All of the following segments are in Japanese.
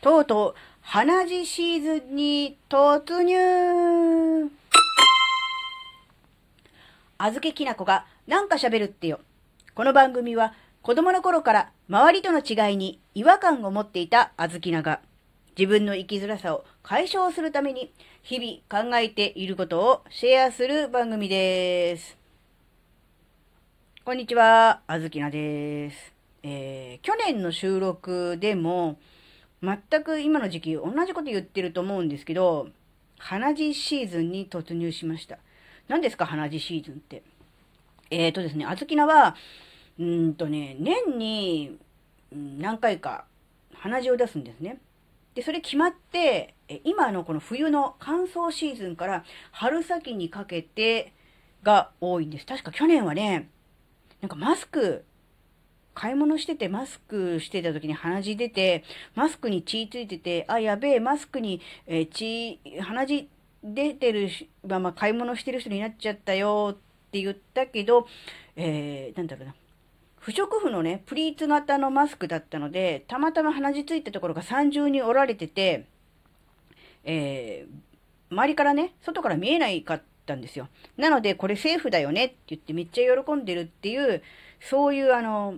とうとう、花地シーズンに突入あずけきなこがなんか喋るってよ。この番組は子供の頃から周りとの違いに違和感を持っていたあずきなが自分の生きづらさを解消するために日々考えていることをシェアする番組です。こんにちは、あずきなです。えー、去年の収録でも全く今の時期同じこと言ってると思うんですけど、花地シーズンに突入しました。何ですか、花地シーズンって？えーとですね、あずきなは、うんとね、年に何回か鼻血を出すんですね。で、それ決まって、今のこの冬の乾燥シーズンから春先にかけてが多いんです。確か去年はね、なんかマスク、買い物しててマスクしてた時に鼻血出て、マスクに血ついてて、あ、やべえ、マスクに、えー、血、鼻血出てるまま買い物してる人になっちゃったよって言ったけど、えー、なんだろうな。不織布のね、プリーツ型のマスクだったので、たまたま鼻血ついたところが三重に折られてて、えー、周りからね、外から見えないかったんですよ。なので、これセーフだよねって言ってめっちゃ喜んでるっていう、そういうあの、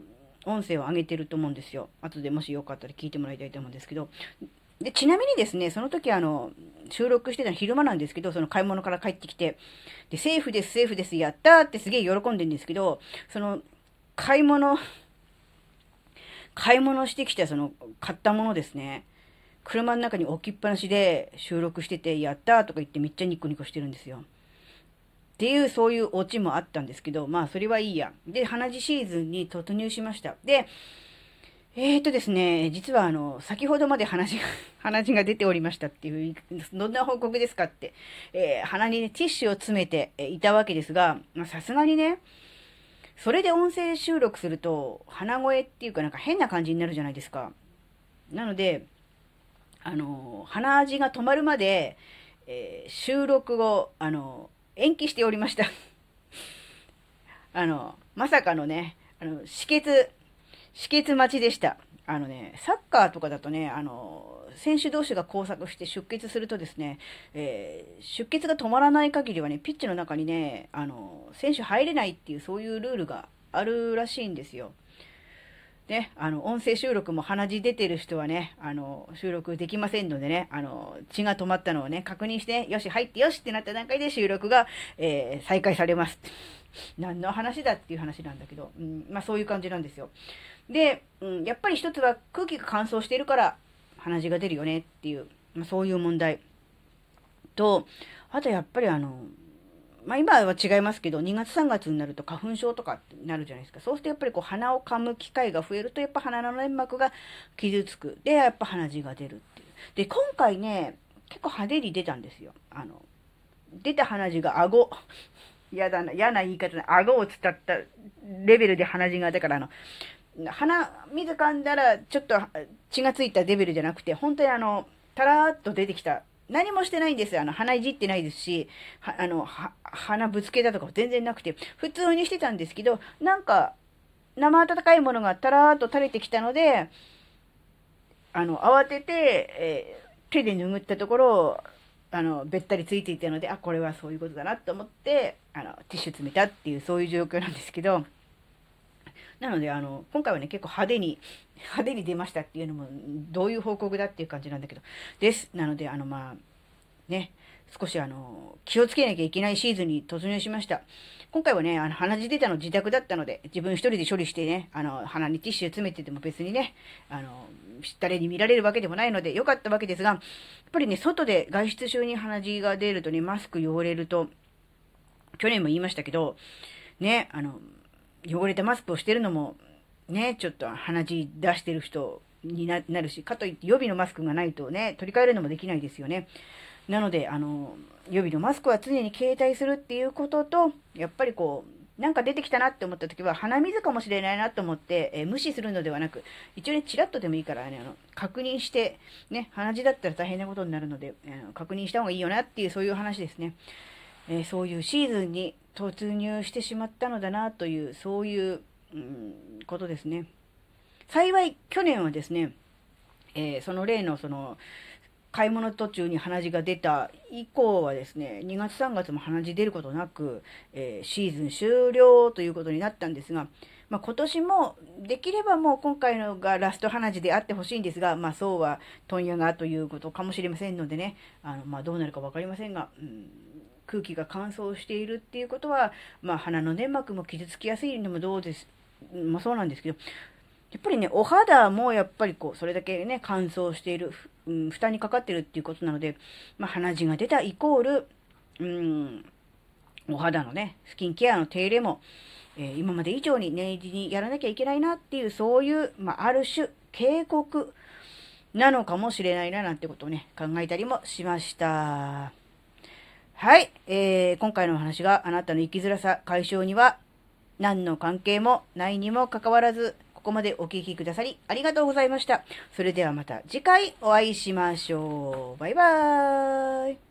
音声を上げてると思うんですよ。後でもしよかったら聞いてもらいたいと思うんですけど。で、ちなみにですね、その時あの、収録してたの昼間なんですけど、その買い物から帰ってきて、で、セーフです、セーフです、やったーってすげえ喜んでるんですけど、その、買い物、買い物してきたその買ったものですね。車の中に置きっぱなしで収録してて、やったーとか言ってめっちゃニコニコしてるんですよ。っていうそういうオチもあったんですけど、まあそれはいいや。で、鼻血シーズンに突入しました。で、えーとですね、実はあの、先ほどまで鼻血が、鼻血が出ておりましたっていう、どんな報告ですかって、えー、鼻にね、ティッシュを詰めていたわけですが、さすがにね、それで音声収録すると、鼻声っていうかなんか変な感じになるじゃないですか。なので、あの、鼻味が止まるまで、えー、収録を、あの、延期しておりましたあの、まさかのね、あの、止血、止血待ちでした。あのね、サッカーとかだとね、あの、選手同士が交錯して出血するとですね、えー、出血が止まらない限りはね、ピッチの中にね、あの、選手入れないっていうそういうルールがあるらしいんですよ。ね、あの、音声収録も鼻血出てる人はね、あの、収録できませんのでね、あの、血が止まったのをね、確認して、よし、入ってよしってなった段階で収録が、えー、再開されます。何の話だっていう話なんだけど、うん、まあそういう感じなんですよ。で、うん、やっぱり一つは空気が乾燥してるから、鼻血が出るよねっていう、まあ、そういう問題と、あとやっぱりあの、まあ今は違いますけど、2月3月になると花粉症とかってなるじゃないですか。そうするとやっぱりこう鼻を噛む機会が増えると、やっぱ鼻の粘膜が傷つく。で、やっぱ鼻血が出るっていう。で、今回ね、結構派手に出たんですよ。あの、出た鼻血が顎。嫌だな、嫌な言い方な、顎を伝ったレベルで鼻血が、だからあの、鼻水噛んだらちょっと血がついたレベルじゃなくて、本当にあの、たらーっと出てきた。何もしてないんです。あの、鼻いじってないですし、あの、鼻ぶつけたとか全然なくて、普通にしてたんですけど、なんか、生温かいものがたらーっと垂れてきたので、あの、慌てて、えー、手で拭ったところ、あの、べったりついていたので、あ、これはそういうことだなと思って、あの、ティッシュ詰めたっていう、そういう状況なんですけど、なので、あの、今回はね、結構派手に、派手に出ましたっていうのも、どういう報告だっていう感じなんだけど、です。なので、あの、まあ、ね、少しあの、気をつけなきゃいけないシーズンに突入しました。今回はね、あの、鼻血出たの自宅だったので、自分一人で処理してね、あの、鼻にティッシュ詰めてても別にね、あの、誰に見られるわけでもないので、良かったわけですが、やっぱりね、外で外出中に鼻血が出るとね、マスク汚れると、去年も言いましたけど、ね、あの、汚れたマスクをしてるのも、ね、ちょっと鼻血出してる人になるし、かといって予備のマスクがないとね、取り替えるのもできないですよね。なので、あの、予備のマスクは常に携帯するっていうことと、やっぱりこう、なんか出てきたなって思った時は、鼻水かもしれないなと思って、えー、無視するのではなく、一応ね、チラッとでもいいからね、あの、確認して、ね、鼻血だったら大変なことになるので、えー、確認した方がいいよなっていう、そういう話ですね。えー、そういうシーズンに突入してしまったのだなという、そういう、うん、ことですね。幸い、去年はですね、えー、その例のその、買い物途中に鼻血が出た以降はですね、2月3月も鼻血出ることなく、えー、シーズン終了ということになったんですが、まあ、今年もできればもう今回のがラスト鼻血であってほしいんですが、まあ、そうは問屋がということかもしれませんのでね、あのまあ、どうなるか分かりませんが、うん、空気が乾燥しているっていうことは、まあ、鼻の粘膜も傷つきやすいのもどうです、まあ、そうなんですけど、やっぱりね、お肌もやっぱりこう、それだけね、乾燥している、うん、負担にかかってるっていうことなので、まあ、鼻血が出たイコール、うん、お肌のね、スキンケアの手入れも、えー、今まで以上に念入りにやらなきゃいけないなっていう、そういう、まあ、ある種、警告なのかもしれないな、なんてことをね、考えたりもしました。はい、えー、今回のお話があなたの生きづらさ解消には何の関係もないにもかかわらず、ここまでお聴きくださりありがとうございました。それではまた次回お会いしましょう。バイバーイ。